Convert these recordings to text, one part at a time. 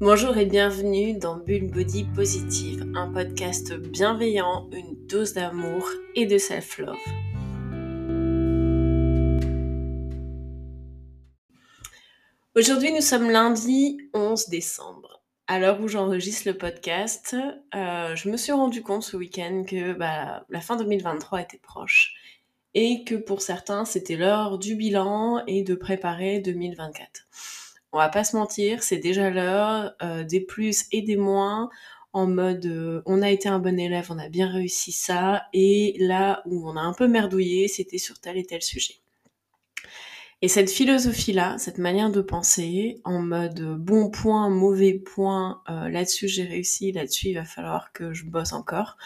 Bonjour et bienvenue dans Bulle Body Positive, un podcast bienveillant, une dose d'amour et de self-love. Aujourd'hui, nous sommes lundi 11 décembre. À l'heure où j'enregistre le podcast, euh, je me suis rendu compte ce week-end que bah, la fin 2023 était proche et que pour certains, c'était l'heure du bilan et de préparer 2024 on va pas se mentir, c'est déjà l'heure euh, des plus et des moins en mode euh, on a été un bon élève, on a bien réussi ça, et là où on a un peu merdouillé, c'était sur tel et tel sujet. Et cette philosophie-là, cette manière de penser, en mode bon point, mauvais point, euh, là-dessus j'ai réussi, là-dessus il va falloir que je bosse encore,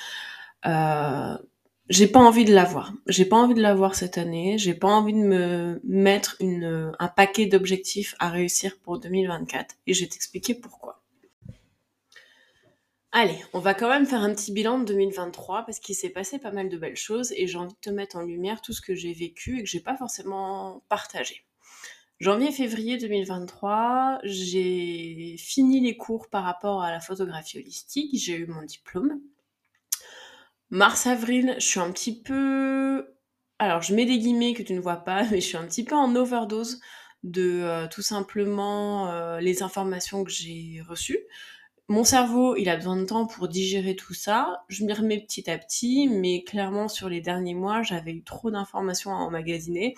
j'ai pas envie de l'avoir. J'ai pas envie de l'avoir cette année. J'ai pas envie de me mettre une, un paquet d'objectifs à réussir pour 2024. Et je vais t'expliquer pourquoi. Allez, on va quand même faire un petit bilan de 2023 parce qu'il s'est passé pas mal de belles choses et j'ai envie de te mettre en lumière tout ce que j'ai vécu et que j'ai pas forcément partagé. Janvier-février 2023, j'ai fini les cours par rapport à la photographie holistique, j'ai eu mon diplôme. Mars-avril, je suis un petit peu... Alors, je mets des guillemets que tu ne vois pas, mais je suis un petit peu en overdose de euh, tout simplement euh, les informations que j'ai reçues. Mon cerveau, il a besoin de temps pour digérer tout ça. Je m'y remets petit à petit, mais clairement, sur les derniers mois, j'avais eu trop d'informations à emmagasiner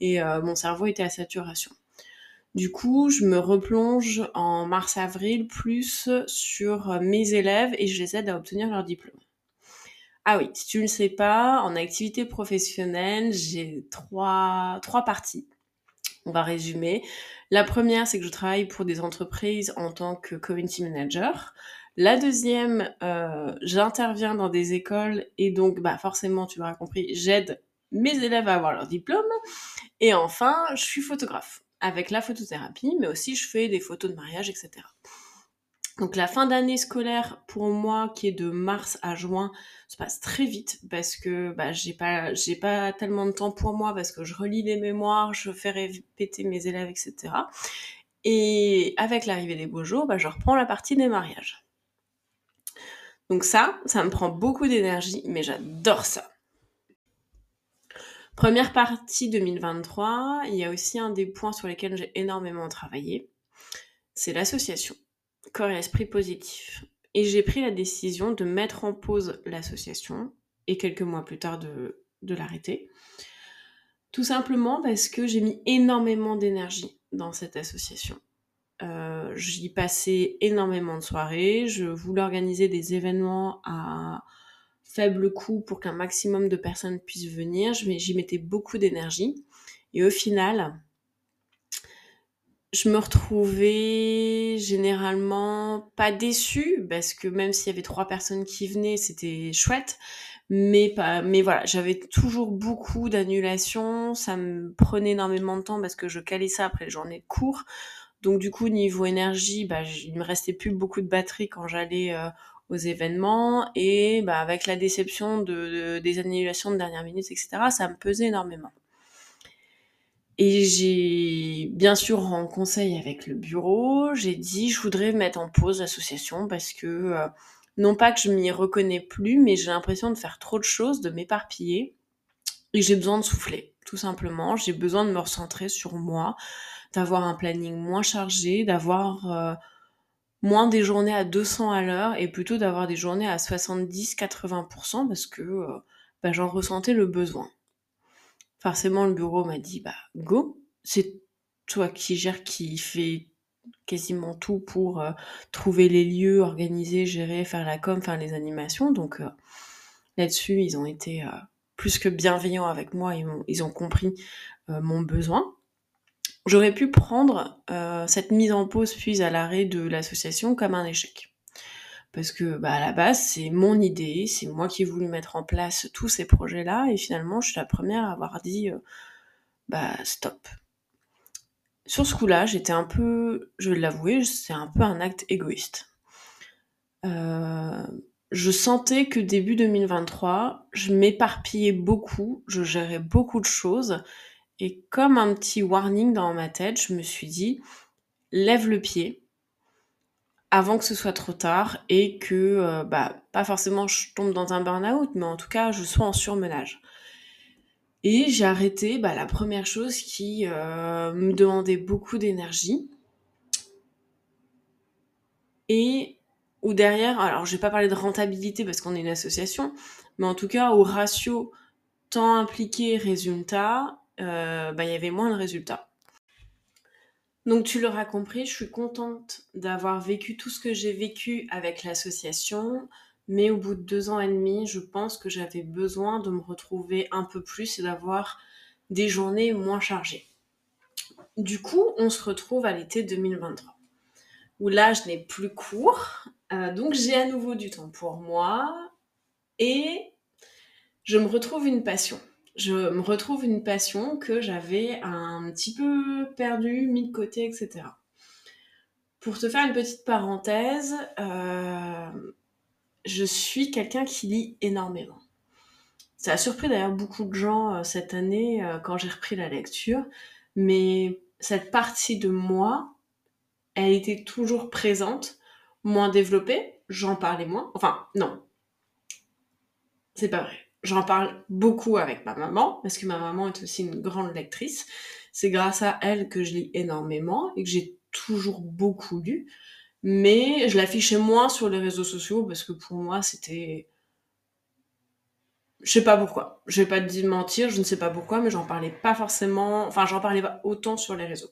et euh, mon cerveau était à saturation. Du coup, je me replonge en mars-avril plus sur mes élèves et je les aide à obtenir leur diplôme. Ah oui, si tu ne le sais pas, en activité professionnelle, j'ai trois, parties. On va résumer. La première, c'est que je travaille pour des entreprises en tant que community manager. La deuxième, euh, j'interviens dans des écoles et donc, bah, forcément, tu l'auras compris, j'aide mes élèves à avoir leur diplôme. Et enfin, je suis photographe avec la photothérapie, mais aussi je fais des photos de mariage, etc. Donc la fin d'année scolaire pour moi qui est de mars à juin se passe très vite parce que bah, j'ai pas j'ai pas tellement de temps pour moi parce que je relis les mémoires, je fais répéter mes élèves, etc. Et avec l'arrivée des beaux jours, bah, je reprends la partie des mariages. Donc ça, ça me prend beaucoup d'énergie, mais j'adore ça. Première partie 2023, il y a aussi un des points sur lesquels j'ai énormément travaillé, c'est l'association corps et esprit positif. Et j'ai pris la décision de mettre en pause l'association et quelques mois plus tard de, l'arrêter. Tout simplement parce que j'ai mis énormément d'énergie dans cette association. Euh, j'y passais énormément de soirées, je voulais organiser des événements à faible coût pour qu'un maximum de personnes puissent venir, j'y mettais beaucoup d'énergie. Et au final, je me retrouvais généralement pas déçue parce que même s'il y avait trois personnes qui venaient, c'était chouette. Mais pas, mais voilà, j'avais toujours beaucoup d'annulations. Ça me prenait énormément de temps parce que je calais ça après les journées de cours. Donc du coup, niveau énergie, bah, il me restait plus beaucoup de batterie quand j'allais euh, aux événements. Et bah, avec la déception de, des annulations de dernière minute, etc., ça me pesait énormément. Et j'ai bien sûr en conseil avec le bureau, j'ai dit je voudrais mettre en pause l'association parce que euh, non pas que je m'y reconnais plus, mais j'ai l'impression de faire trop de choses, de m'éparpiller. Et j'ai besoin de souffler, tout simplement. J'ai besoin de me recentrer sur moi, d'avoir un planning moins chargé, d'avoir euh, moins des journées à 200 à l'heure et plutôt d'avoir des journées à 70-80% parce que euh, bah, j'en ressentais le besoin forcément le bureau m'a dit bah go, c'est toi qui gères, qui fait quasiment tout pour euh, trouver les lieux, organiser, gérer, faire la com, faire les animations. Donc euh, là-dessus, ils ont été euh, plus que bienveillants avec moi, ils, ils ont compris mon besoin. J'aurais pu prendre cette mise en pause puis à l'arrêt de l'association comme un échec parce que bah, à la base c'est mon idée, c'est moi qui ai voulu mettre en place tous ces projets-là et finalement je suis la première à avoir dit euh, bah stop. Sur ce coup-là, j'étais un peu, je vais l'avouer, c'est un peu un acte égoïste. Euh, je sentais que début 2023, je m'éparpillais beaucoup, je gérais beaucoup de choses et comme un petit warning dans ma tête, je me suis dit lève le pied, avant que ce soit trop tard et que, euh, bah, pas forcément je tombe dans un burn-out, mais en tout cas, je sois en surmenage. Et j'ai arrêté bah, la première chose qui euh, me demandait beaucoup d'énergie. Et ou derrière, alors je vais pas parler de rentabilité parce qu'on est une association, mais en tout cas au ratio temps impliqué résultat, euh, bah, il y avait moins de résultats. Donc tu l'auras compris, je suis contente d'avoir vécu tout ce que j'ai vécu avec l'association, mais au bout de deux ans et demi, je pense que j'avais besoin de me retrouver un peu plus et d'avoir des journées moins chargées. Du coup, on se retrouve à l'été 2023, où là, je n'ai plus cours, euh, donc j'ai à nouveau du temps pour moi, et je me retrouve une passion je me retrouve une passion que j'avais un petit peu perdue, mis de côté, etc. Pour te faire une petite parenthèse, euh, je suis quelqu'un qui lit énormément. Ça a surpris d'ailleurs beaucoup de gens euh, cette année euh, quand j'ai repris la lecture, mais cette partie de moi, elle était toujours présente, moins développée, j'en parlais moins. Enfin, non, c'est pas vrai j'en parle beaucoup avec ma maman, parce que ma maman est aussi une grande lectrice. C'est grâce à elle que je lis énormément et que j'ai toujours beaucoup lu. Mais je l'affichais moins sur les réseaux sociaux parce que pour moi, c'était. Je sais pas pourquoi. Je vais pas te mentir, je ne sais pas pourquoi, mais j'en parlais pas forcément. Enfin, j'en parlais pas autant sur les réseaux.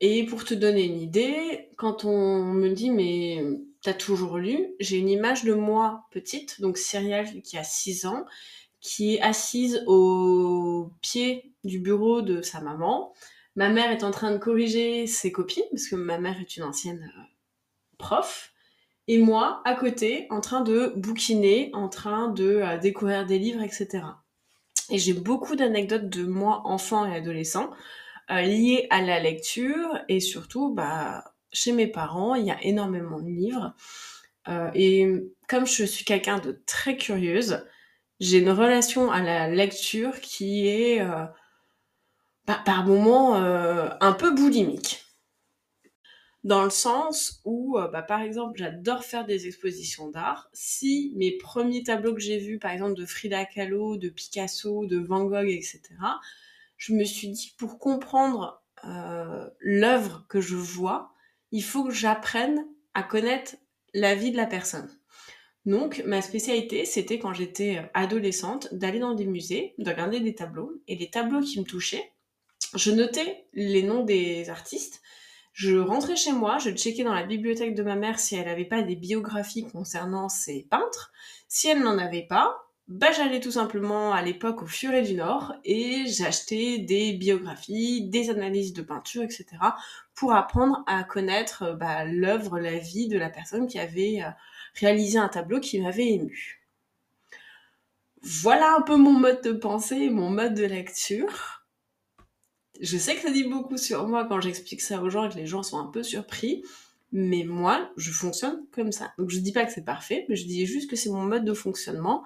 Et pour te donner une idée, quand on me dit, mais t'as toujours lu, j'ai une image de moi petite, donc Cyrielle qui a 6 ans, qui est assise au pied du bureau de sa maman. Ma mère est en train de corriger ses copines, parce que ma mère est une ancienne euh, prof. Et moi, à côté, en train de bouquiner, en train de euh, découvrir des livres, etc. Et j'ai beaucoup d'anecdotes de moi, enfant et adolescent, euh, liées à la lecture et surtout bah, chez mes parents, il y a énormément de livres. Euh, et comme je suis quelqu'un de très curieuse, j'ai une relation à la lecture qui est euh, bah, par moments euh, un peu boulimique. Dans le sens où, bah, par exemple, j'adore faire des expositions d'art. Si mes premiers tableaux que j'ai vus, par exemple de Frida Kahlo, de Picasso, de Van Gogh, etc., je me suis dit, pour comprendre l'œuvre que je vois, il faut que j'apprenne à connaître la vie de la personne. Donc, ma spécialité, c'était quand j'étais euh, adolescente, d'aller dans des musées, de regarder des tableaux, et les tableaux qui me touchaient, je notais les noms des artistes, je rentrais chez moi, je checkais dans la bibliothèque de ma mère si elle n'avait pas des biographies concernant ces peintres. Si elle n'en avait pas, bah, j'allais tout simplement à l'époque au Furet du Nord et j'achetais des biographies, des analyses de peinture, etc. pour apprendre à connaître euh, bah, l'œuvre, la vie de la personne qui avait euh, réalisé un tableau qui m'avait ému. Voilà un peu mon mode de pensée, mon mode de lecture. Je sais que ça dit beaucoup sur moi quand j'explique ça aux gens et que les gens sont un peu surpris, mais moi, je fonctionne comme ça. Donc je dis pas que c'est parfait, mais je dis juste que c'est mon mode de fonctionnement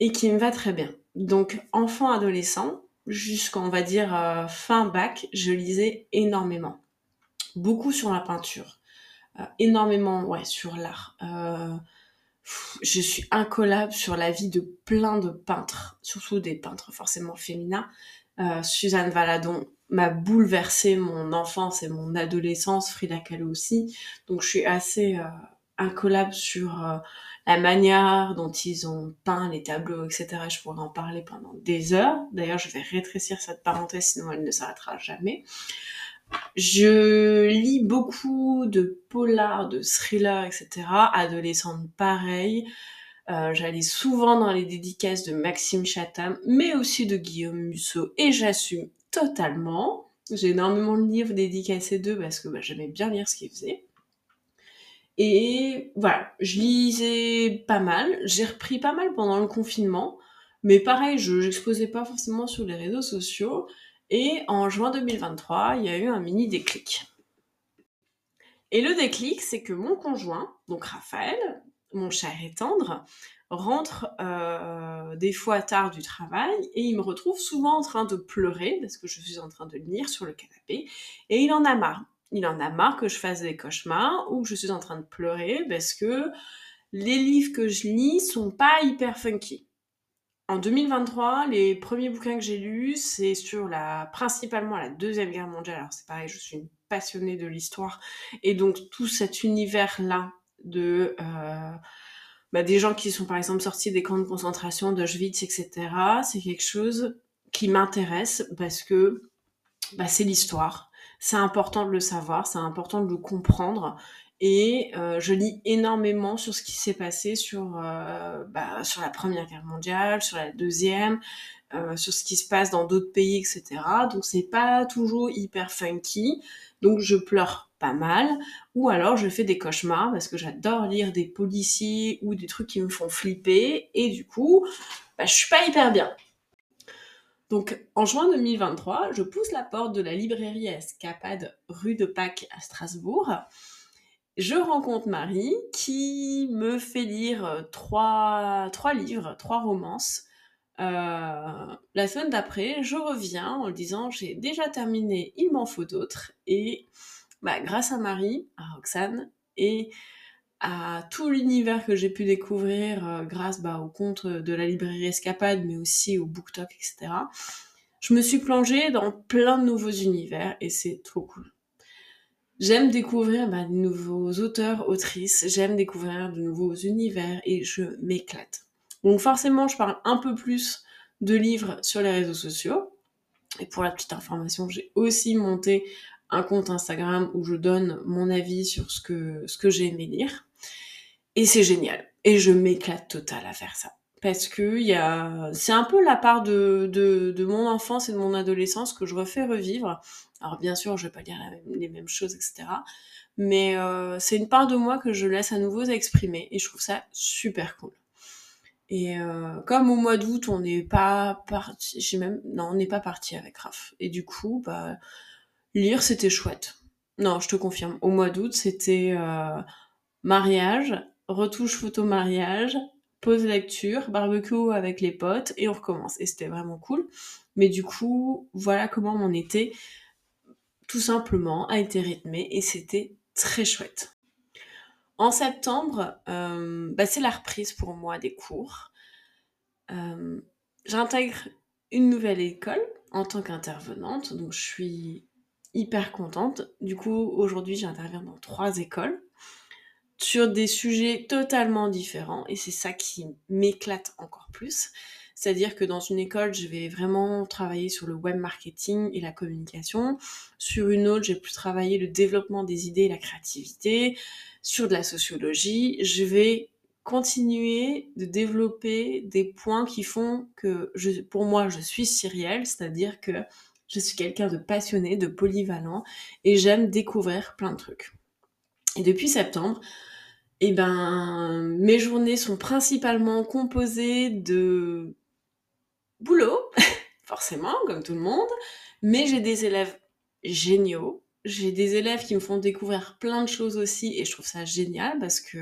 et qui me va très bien. Donc enfant, adolescent, jusqu'en va dire euh, fin bac, je lisais énormément. Beaucoup sur la peinture. Euh, énormément ouais, sur l'art. Euh, je suis incollable sur la vie de plein de peintres, surtout des peintres forcément féminins. Suzanne Valadon m'a bouleversé mon enfance et mon adolescence, Frida Kahlo aussi. Donc je suis assez incollable sur la manière dont ils ont peint les tableaux, etc. Je pourrais en parler pendant des heures. D'ailleurs, je vais rétrécir cette parenthèse, sinon elle ne s'arrêtera jamais. Je lis beaucoup de polars, de thrillers, etc. Adolescente, pareil. Euh, J'allais souvent dans les dédicaces de Maxime Chatham, mais aussi de Guillaume Musso, et j'assume totalement. J'ai énormément de livres dédicacés d'eux parce que bah, j'aimais bien lire ce qu'ils faisaient. Et voilà, je lisais pas mal. J'ai repris pas mal pendant le confinement. Mais pareil, je n'exposais pas forcément sur les réseaux sociaux. Et en juin 2023, il y a eu un mini déclic. Et le déclic, c'est que mon conjoint, donc Raphaël, mon cher et tendre, rentre euh, des fois tard du travail et il me retrouve souvent en train de pleurer parce que je suis en train de lire sur le canapé et il en a marre il en a marre que je fasse des cauchemars ou que je suis en train de pleurer parce que les livres que je lis sont pas hyper funky. En 2023, les premiers bouquins que j'ai lus, c'est sur la, principalement la Deuxième Guerre mondiale. Alors c'est pareil, je suis une passionnée de l'histoire. Et donc tout cet univers-là de... Euh, bah, des gens qui sont par exemple sortis des camps de concentration, d'Auschwitz, etc. C'est quelque chose qui m'intéresse parce que bah, c'est l'histoire. C'est important de le savoir, c'est important de le comprendre. Et euh, je lis énormément sur ce qui s'est passé sur, euh, bah, la Première Guerre mondiale, sur la Deuxième, euh, sur ce qui se passe dans d'autres pays, etc. Donc c'est pas toujours hyper funky. Donc je pleure pas mal. Ou alors je fais des cauchemars parce que j'adore lire des policiers ou des trucs qui me font flipper. Et du coup, bah, je suis pas hyper bien. Donc, en juin 2023, je pousse la porte de la librairie Escapade rue de Pâques à Strasbourg. Je rencontre Marie qui me fait lire trois, trois livres, trois romances. Euh, la semaine d'après, je reviens en disant j'ai déjà terminé, il m'en faut d'autres. Et bah, grâce à Marie, à Roxane et à tout l'univers que j'ai pu découvrir euh, grâce bah, au compte de la librairie Escapade, mais aussi au BookTok, etc. Je me suis plongée dans plein de nouveaux univers et c'est trop cool. J'aime découvrir bah, de nouveaux auteurs, autrices, j'aime découvrir de nouveaux univers et je m'éclate. Donc forcément, je parle un peu plus de livres sur les réseaux sociaux. Et pour la petite information, j'ai aussi monté un compte Instagram où je donne mon avis sur ce que, ce que j'ai aimé lire. Et c'est génial. Et je m'éclate total à faire ça. Parce que y a... c'est un peu la part de, de, mon enfance et de mon adolescence que je refais revivre. Alors bien sûr, je vais pas lire les mêmes choses, etc. Mais euh, c'est une part de moi que je laisse à nouveau exprimer. Et je trouve ça super cool. Et euh, comme au mois d'août, on n'est pas parti, j'ai même, non, on n'est pas parti avec Raph. Et du coup, bah, lire, c'était chouette. Non, je te confirme. Au mois d'août, c'était euh, mariage, retouche photo mariage, pause lecture, barbecue avec les potes et on recommence. Et c'était vraiment cool. Mais du coup, voilà comment mon été, tout simplement, a été rythmé et c'était très chouette. En septembre, euh, bah, c'est la reprise pour moi des cours. Euh, j'intègre une nouvelle école en tant qu'intervenante, donc je suis hyper contente. Du coup, aujourd'hui, j'interviens dans trois écoles sur des sujets totalement différents et c'est ça qui m'éclate encore plus. C'est-à-dire que dans une école, je vais vraiment travailler sur le web marketing et la communication. Sur une autre, j'ai pu travailler le développement des idées et la créativité. Sur de la sociologie, je vais continuer de développer des points qui font que pour moi, je suis Cyrielle, c'est-à-dire que je suis quelqu'un de passionné, de polyvalent et j'aime découvrir plein de trucs. Et depuis septembre, eh ben, mes journées sont principalement composées de boulot, forcément, comme tout le monde, mais j'ai des élèves géniaux. J'ai des élèves qui me font découvrir plein de choses aussi et je trouve ça génial parce que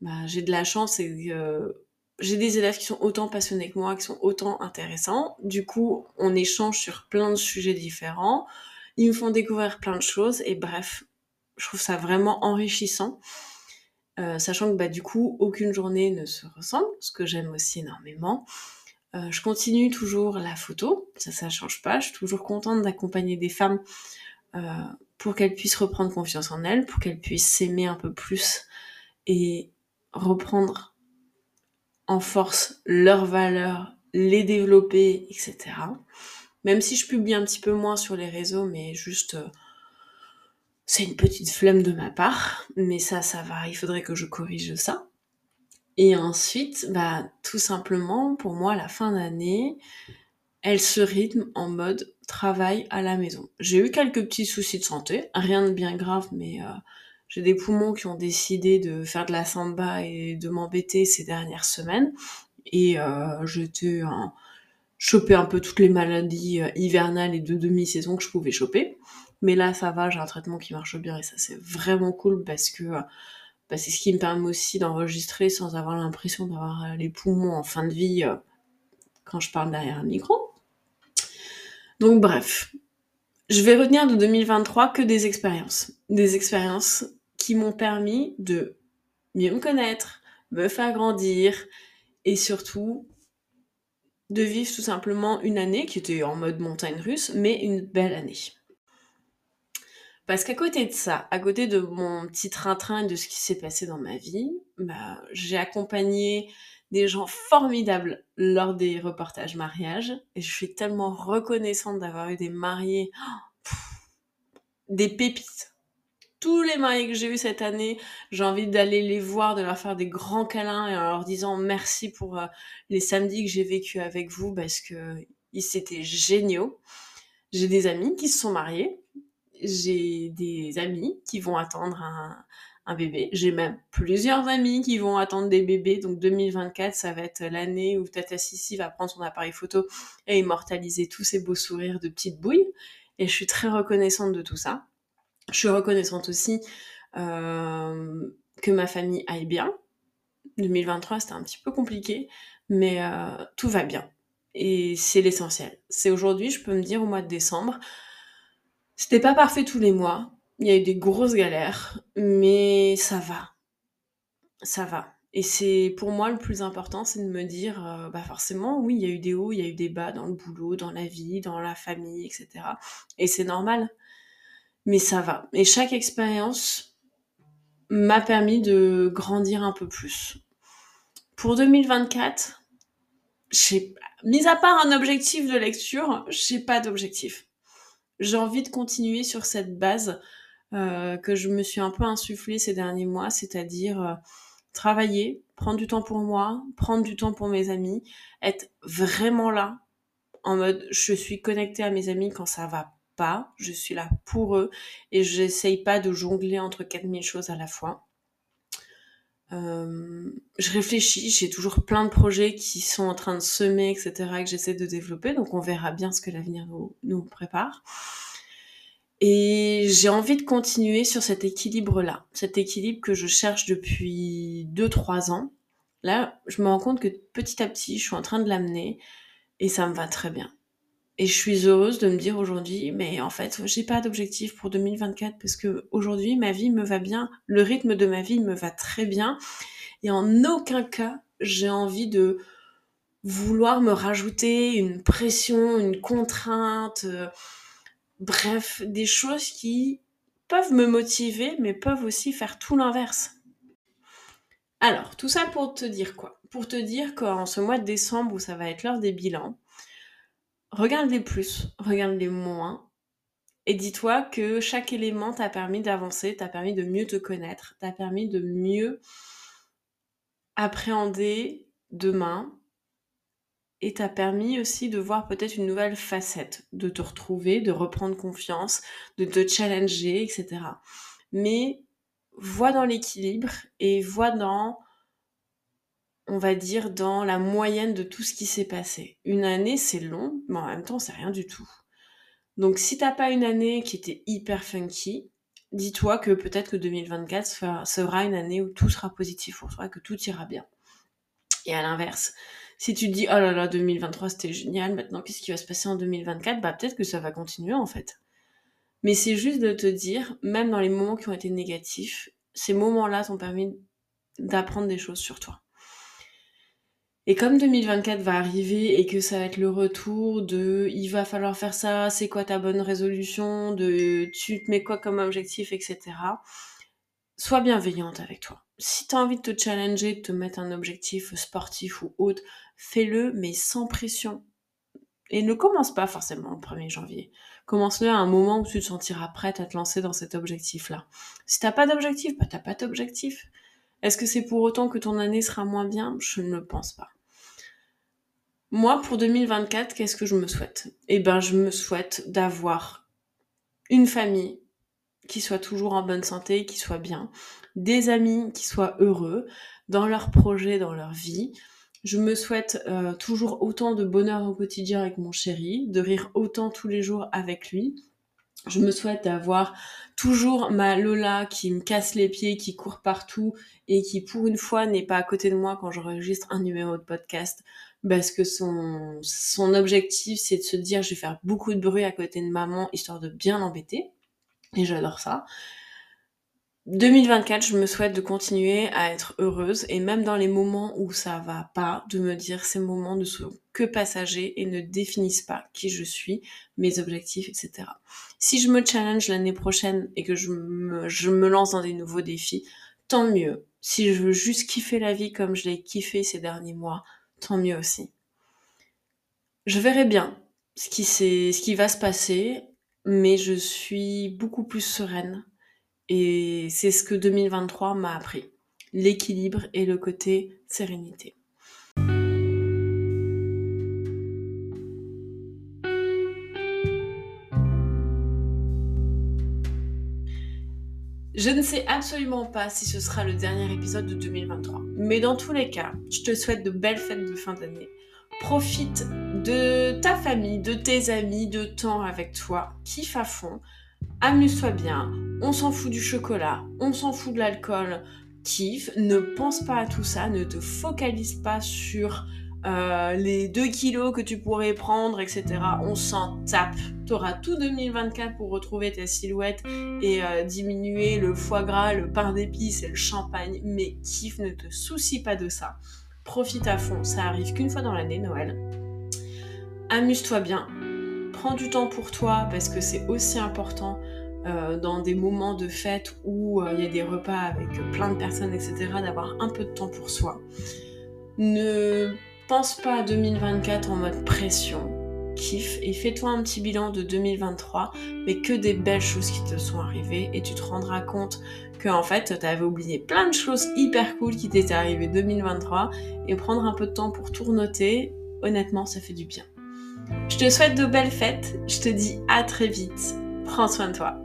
bah, j'ai de la chance et que j'ai des élèves qui sont autant passionnés que moi, qui sont autant intéressants. Du coup, on échange sur plein de sujets différents. Ils me font découvrir plein de choses et bref, je trouve ça vraiment enrichissant. Euh, sachant que bah, du coup, aucune journée ne se ressemble, ce que j'aime aussi énormément. Euh, je continue toujours la photo, ça, ça change pas. Je suis toujours contente d'accompagner des femmes euh, pour qu'elles puissent reprendre confiance en elles, pour qu'elles puissent s'aimer un peu plus et reprendre en force leurs valeurs, les développer, etc. Même si je publie un petit peu moins sur les réseaux, mais juste c'est une petite flemme de ma part, mais ça, ça va, il faudrait que je corrige ça. Et ensuite, bah, tout simplement, pour moi, la fin d'année, elle se rythme en mode travail à la maison. J'ai eu quelques petits soucis de santé, rien de bien grave, mais euh, j'ai des poumons qui ont décidé de faire de la samba et de m'embêter ces dernières semaines. Et euh, j'étais un, choper un peu toutes les maladies euh, hivernales et de demi-saison que je pouvais choper. Mais là, ça va, j'ai un traitement qui marche bien et ça, c'est vraiment cool parce que euh, bah, c'est ce qui me permet aussi d'enregistrer sans avoir l'impression d'avoir euh, les poumons en fin de vie quand je parle derrière un micro. Donc bref, je vais retenir de 2023 que des expériences. Des expériences qui m'ont permis de mieux me connaître, me faire grandir et surtout de vivre tout simplement une année qui était en mode montagne russe, mais une belle année. Parce qu'à côté de ça, à côté de mon petit train-train et de ce qui s'est passé dans ma vie, bah, j'ai accompagné des gens formidables lors des reportages mariage. Et je suis tellement reconnaissante d'avoir eu des mariés, des pépites. Tous les mariés que j'ai eus cette année, j'ai envie d'aller les voir, de leur faire des grands câlins et en leur disant merci pour euh, les samedis que j'ai vécu avec vous parce que c'était géniaux. J'ai des amis qui se sont mariés j'ai des amis qui vont attendre un, bébé. J'ai même plusieurs amis qui vont attendre des bébés. Donc 2024, ça va être l'année où Tata Sissi va prendre son appareil photo et immortaliser tous ces beaux sourires de petite bouille. Et je suis très reconnaissante de tout ça. Je suis reconnaissante aussi euh, que ma famille aille bien. 2023, c'était un petit peu compliqué, mais euh, tout va bien. Et c'est l'essentiel. C'est aujourd'hui, je peux me dire au mois de décembre, c'était pas parfait tous les mois. Il y a eu des grosses galères, mais ça va. Ça va. Et c'est pour moi le plus important, c'est de me dire, euh, bah forcément, oui, il y a eu des hauts, il y a eu des bas dans le boulot, dans la vie, dans la famille, etc. Et c'est normal. Mais ça va. Et chaque expérience m'a permis de grandir un peu plus. Pour 2024, j'ai, mis à part un objectif de lecture, j'ai pas d'objectif j'ai envie de continuer sur cette base euh, que je me suis un peu insufflée ces derniers mois, c'est-à-dire euh, travailler, prendre du temps pour moi, prendre du temps pour mes amis, être vraiment là, en mode je suis connectée à mes amis quand ça va pas, je suis là pour eux et j'essaye pas de jongler entre 4000 choses à la fois. Euh, je réfléchis, j'ai toujours plein de projets qui sont en train de semer, etc., que j'essaie de développer, donc on verra bien ce que l'avenir nous, nous, prépare. Et j'ai envie de continuer sur cet équilibre-là, cet équilibre que je cherche depuis 2-3 ans. Là, je me rends compte que petit à petit, je suis en train de l'amener et ça me va très bien. Et je suis heureuse de me dire aujourd'hui, mais en fait, j'ai pas d'objectif pour 2024 parce que aujourd'hui, ma vie me va bien, le rythme de ma vie me va très bien. Et en aucun cas, j'ai envie de vouloir me rajouter une pression, une contrainte, euh, bref, des choses qui peuvent me motiver, mais peuvent aussi faire tout l'inverse. Alors, tout ça pour te dire quoi? Pour te dire qu'en ce mois de décembre où ça va être l'heure des bilans, regarde les plus, regarde les moins, et dis-toi que chaque élément t'a permis d'avancer, t'a permis de mieux te connaître, t'a permis de mieux appréhender demain, et t'a permis aussi de voir peut-être une nouvelle facette, de te retrouver, de reprendre confiance, de te challenger, etc. Mais vois dans l'équilibre et vois dans on va dire, dans la moyenne de tout ce qui s'est passé. Une année, c'est long, mais en même temps, c'est rien du tout. Donc, si t'as pas une année qui était hyper funky, dis-toi que peut-être que 2024 sera une année où tout sera positif pour toi, que tout ira bien. Et à l'inverse, si tu te dis, oh là là, 2023 c'était génial, maintenant qu'est-ce qui va se passer en 2024 Bah peut-être que ça va continuer en fait. Mais c'est juste de te dire, même dans les moments qui ont été négatifs, ces moments-là t'ont permis d'apprendre des choses sur toi. Et comme 2024 va arriver et que ça va être le retour de il va falloir faire ça, c'est quoi ta bonne résolution, de tu te mets quoi comme objectif, etc. Sois bienveillante avec toi. Si tu as envie de te challenger, de te mettre un objectif sportif ou autre, fais-le, mais sans pression. Et ne commence pas forcément le 1er janvier. Commence-le à un moment où tu te sentiras prête à te lancer dans cet objectif-là. Si t'as pas d'objectif, bah t'as pas d'objectif. Est-ce que c'est pour autant que ton année sera moins bien? Je ne le pense pas. Moi, pour 2024, qu'est-ce que je me souhaite? Eh ben, je me souhaite d'avoir une famille qui soit toujours en bonne santé, qui soit bien, des amis qui soient heureux dans leurs projets, dans leur vie. Je me souhaite euh, toujours autant de bonheur au quotidien avec mon chéri, de rire autant tous les jours avec lui. Je me souhaite d'avoir toujours ma Lola qui me casse les pieds, qui court partout et qui pour une fois n'est pas à côté de moi quand j'enregistre un numéro de podcast parce que son, son objectif, c'est de se dire je vais faire beaucoup de bruit à côté de maman histoire de bien l'embêter. Et j'adore ça. 2024, je me souhaite de continuer à être heureuse et même dans les moments où ça va pas, de me dire ces moments ne sont que passagers et ne définissent pas qui je suis, mes objectifs, etc. Si je me challenge l'année prochaine et que je me, lance dans des nouveaux défis, tant mieux. Si je veux juste kiffer la vie comme je l'ai kiffé ces derniers mois, tant mieux aussi. Je verrai bien ce qui, ce qui va se passer, mais je suis beaucoup plus sereine et c'est ce que 2023 m'a appris. L'équilibre et le côté sérénité. Je ne sais absolument pas si ce sera le dernier épisode de 2023. Mais dans tous les cas, je te souhaite de belles fêtes de fin d'année. Profite de ta famille, de tes amis, de temps avec toi. Kiffe à fond amuse-toi bien, on s'en fout du chocolat, on s'en fout de l'alcool, kiffe, ne pense pas à tout ça, ne te focalise pas sur euh, les 2 kilos que tu pourrais prendre, etc. On s'en tape. Tu auras tout 2024 pour retrouver ta silhouette et euh, diminuer le foie gras, le pain d'épices et le champagne. Mais kiffe, ne te soucie pas de ça. Profite à fond, ça arrive qu'une fois dans l'année, Noël. Amuse-toi bien, prends du temps pour toi parce que c'est aussi important euh, dans des moments de fête où euh, il y a des repas avec plein de personnes, etc., d'avoir un peu de temps pour soi. Ne pense pas à 2024 en mode pression. Kiffe et fais-toi un petit bilan de 2023, mais que des belles choses qui te sont arrivées et tu te rendras compte que en fait tu avais oublié plein de choses hyper cool qui t'étaient arrivées 2023 et prendre un peu de temps pour tout noter, honnêtement ça fait du bien. Je te souhaite de belles fêtes. Je te dis à très vite. Prends soin de toi.